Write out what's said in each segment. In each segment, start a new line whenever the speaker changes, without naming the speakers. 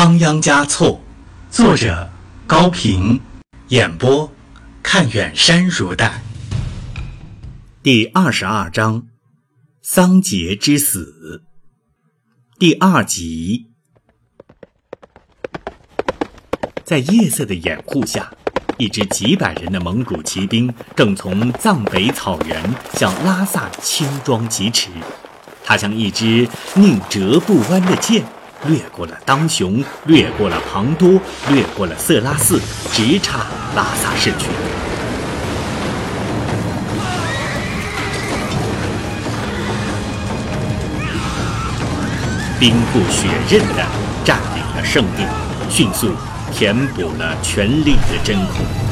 仓央嘉措，作者高平，演播看远山如黛。第二十二章：桑杰之死。第二集，在夜色的掩护下，一支几百人的蒙古骑兵正从藏北草原向拉萨轻装疾驰。它像一支宁折不弯的箭。掠过了当雄，掠过了庞多，掠过了色拉寺，直插拉萨市区。兵不血刃地占领了圣殿，迅速填补了权力的真空。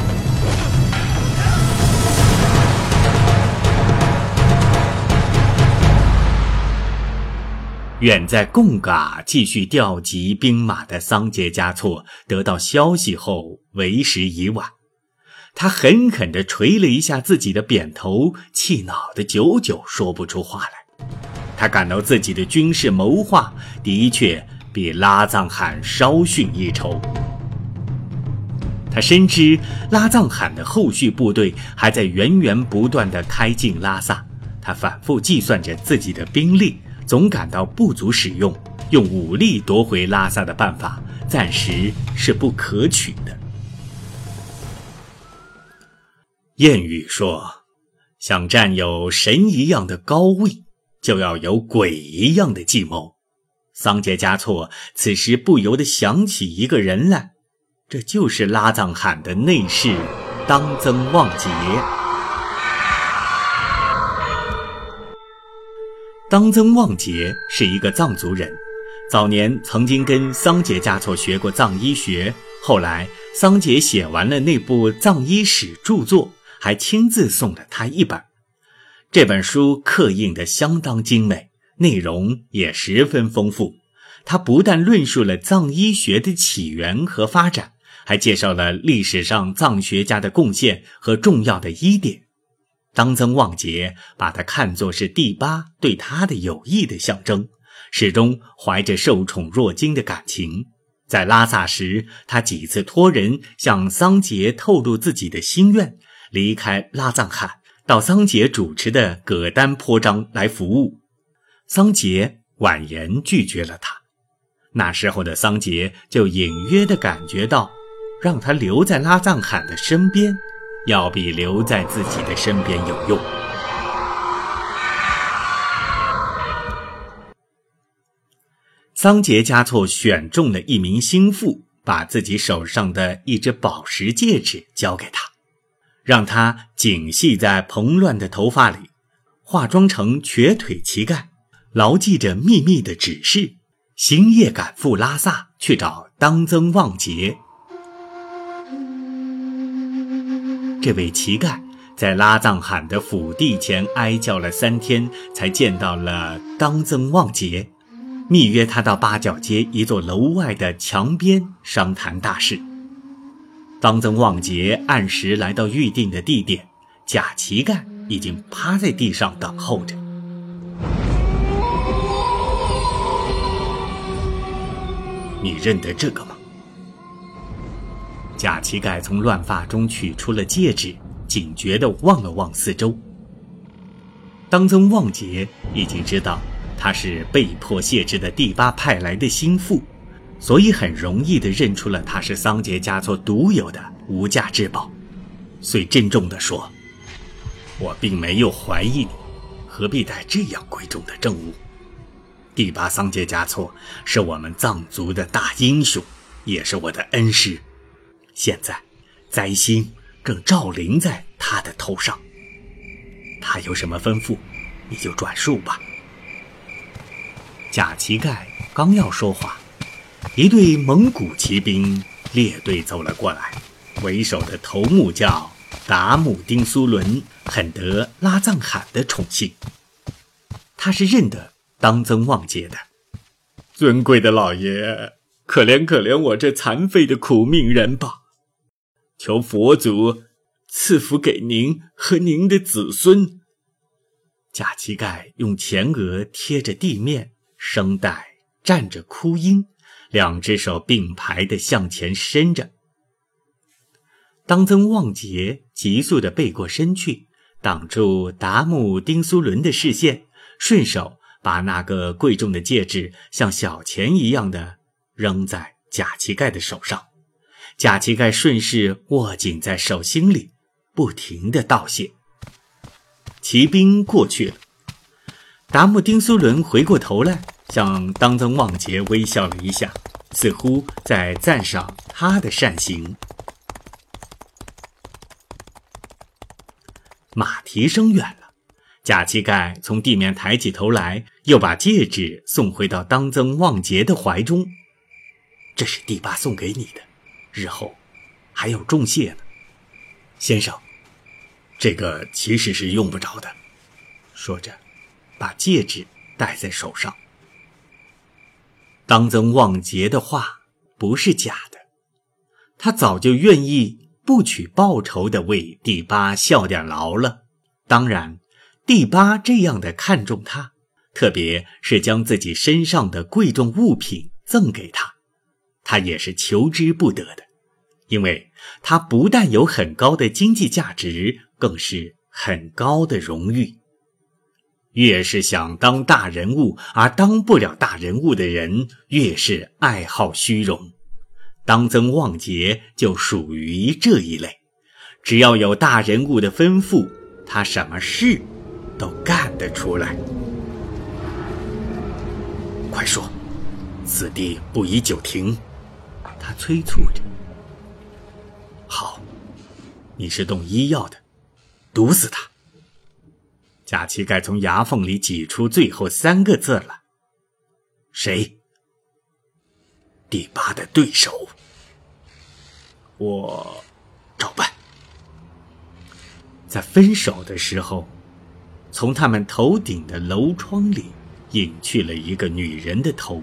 远在贡嘎继续调集兵马的桑杰嘉措得到消息后，为时已晚。他狠狠地捶了一下自己的扁头，气恼得久久说不出话来。他感到自己的军事谋划的确比拉藏汗稍逊一筹。他深知拉藏汗的后续部队还在源源不断地开进拉萨，他反复计算着自己的兵力。总感到不足使用，用武力夺回拉萨的办法暂时是不可取的。谚语说：“想占有神一样的高位，就要有鬼一样的计谋。”桑杰嘉措此时不由得想起一个人来，这就是拉藏汗的内侍当增旺杰。当增旺杰是一个藏族人，早年曾经跟桑杰嘉措学过藏医学。后来桑杰写完了那部藏医史著作，还亲自送了他一本。这本书刻印得相当精美，内容也十分丰富。他不但论述了藏医学的起源和发展，还介绍了历史上藏学家的贡献和重要的医典。当增旺杰把他看作是第八对他的友谊的象征，始终怀着受宠若惊的感情。在拉萨时，他几次托人向桑杰透露自己的心愿，离开拉藏汗，到桑杰主持的葛丹坡章来服务。桑杰婉言拒绝了他。那时候的桑杰就隐约地感觉到，让他留在拉藏汗的身边。要比留在自己的身边有用。桑杰嘉措选中了一名心腹，把自己手上的一只宝石戒指交给他，让他紧系在蓬乱的头发里，化妆成瘸腿乞丐，牢记着秘密的指示，星夜赶赴拉萨去找当增旺杰。这位乞丐在拉藏汗的府邸前哀叫了三天，才见到了当增旺杰，密约他到八角街一座楼外的墙边商谈大事。当增旺杰按时来到预定的地点，假乞丐已经趴在地上等候着。你认得这个吗？假乞丐从乱发中取出了戒指，警觉地望了望四周。当增旺杰已经知道他是被迫谢职的第八派来的心腹，所以很容易地认出了他是桑杰嘉措独有的无价之宝，遂郑重地说：“我并没有怀疑你，何必带这样贵重的证物？第八桑杰嘉措是我们藏族的大英雄，也是我的恩师。”现在，灾星正照临在他的头上。他有什么吩咐，你就转述吧。假乞丐刚要说话，一队蒙古骑兵列队走了过来，为首的头目叫达木丁苏伦，很得拉藏汗的宠幸。他是认得当增旺杰的，尊贵的老爷，可怜可怜我这残废的苦命人吧。求佛祖赐福给您和您的子孙。假乞丐用前额贴着地面，声带站着哭音，两只手并排的向前伸着。当曾旺杰急速的背过身去，挡住达木丁苏伦的视线，顺手把那个贵重的戒指像小钱一样的扔在贾乞丐的手上。贾乞丐顺势握紧在手心里，不停地道谢。骑兵过去了，达木丁苏伦回过头来，向当增旺杰微笑了一下，似乎在赞赏他的善行。马蹄声远了，贾乞丐从地面抬起头来，又把戒指送回到当增旺杰的怀中。这是第八送给你的，日后还要重谢呢，先生。这个其实是用不着的，说着，把戒指戴在手上。当曾旺杰的话不是假的，他早就愿意不取报酬的为第八效点劳了。当然，第八这样的看重他，特别是将自己身上的贵重物品赠给他，他也是求之不得的，因为他不但有很高的经济价值。更是很高的荣誉。越是想当大人物而当不了大人物的人，越是爱好虚荣。当曾旺杰就属于这一类。只要有大人物的吩咐，他什么事都干得出来。快说，此地不宜久停。他催促着。你是动医药的。毒死他！贾乞丐从牙缝里挤出最后三个字了：“谁？第八的对手。”我照办。在分手的时候，从他们头顶的楼窗里隐去了一个女人的头，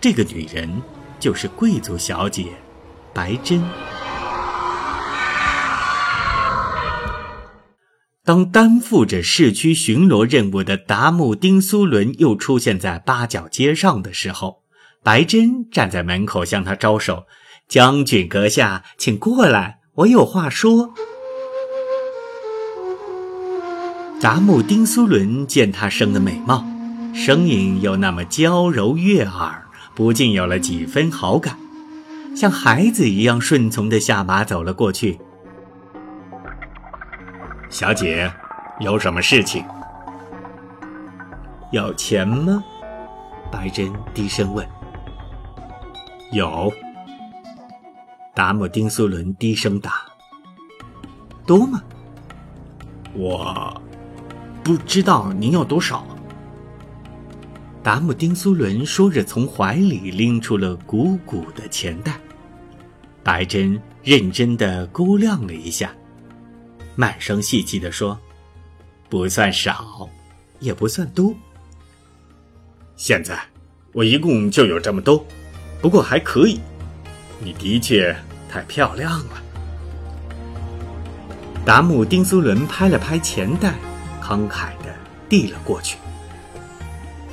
这个女人就是贵族小姐白珍。当担负着市区巡逻任务的达木丁苏伦又出现在八角街上的时候，白珍站在门口向他招手：“将军阁下，请过来，我有话说。”达木丁苏伦见她生的美貌，声音又那么娇柔悦耳，不禁有了几分好感，像孩子一样顺从的下马走了过去。小姐，有什么事情？要钱吗？白珍低声问。有。达姆丁苏伦低声答。多吗？我不知道您要多少。达姆丁苏伦说着，从怀里拎出了鼓鼓的钱袋。白珍认真的估量了一下。慢声细气地说：“不算少，也不算多。现在我一共就有这么多，不过还可以。你的确太漂亮了。”达姆丁苏伦拍了拍钱袋，慷慨地递了过去。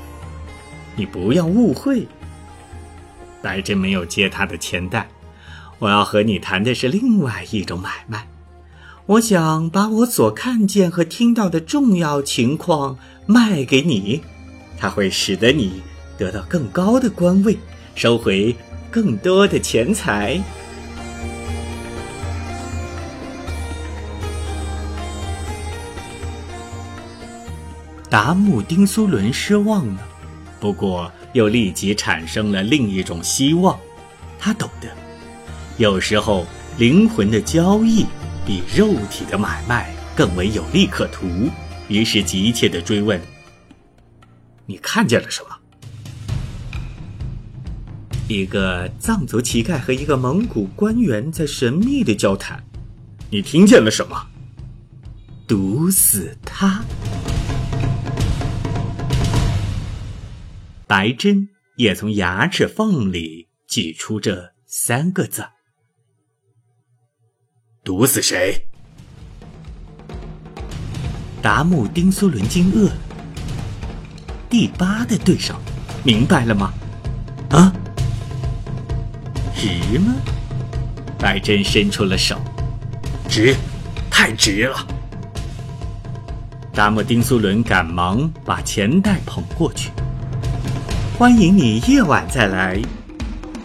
“你不要误会。”白珍没有接他的钱袋，“我要和你谈的是另外一种买卖。”我想把我所看见和听到的重要情况卖给你，它会使得你得到更高的官位，收回更多的钱财。达姆丁苏伦失望了，不过又立即产生了另一种希望。他懂得，有时候灵魂的交易。比肉体的买卖更为有利可图，于是急切地追问：“你看见了什么？”一个藏族乞丐和一个蒙古官员在神秘的交谈。你听见了什么？毒死他！白珍也从牙齿缝里挤出这三个字。毒死谁？达木丁苏伦惊愕了。第八的对手，明白了吗？啊！值吗？白珍伸出了手，
值，太值了。
达摩丁苏伦赶忙把钱袋捧过去。欢迎你夜晚再来。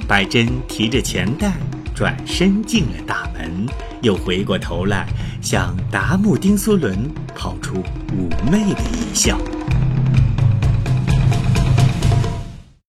白珍提着钱袋，转身进了大门，又回过头来向达木丁苏伦抛出妩媚的一笑。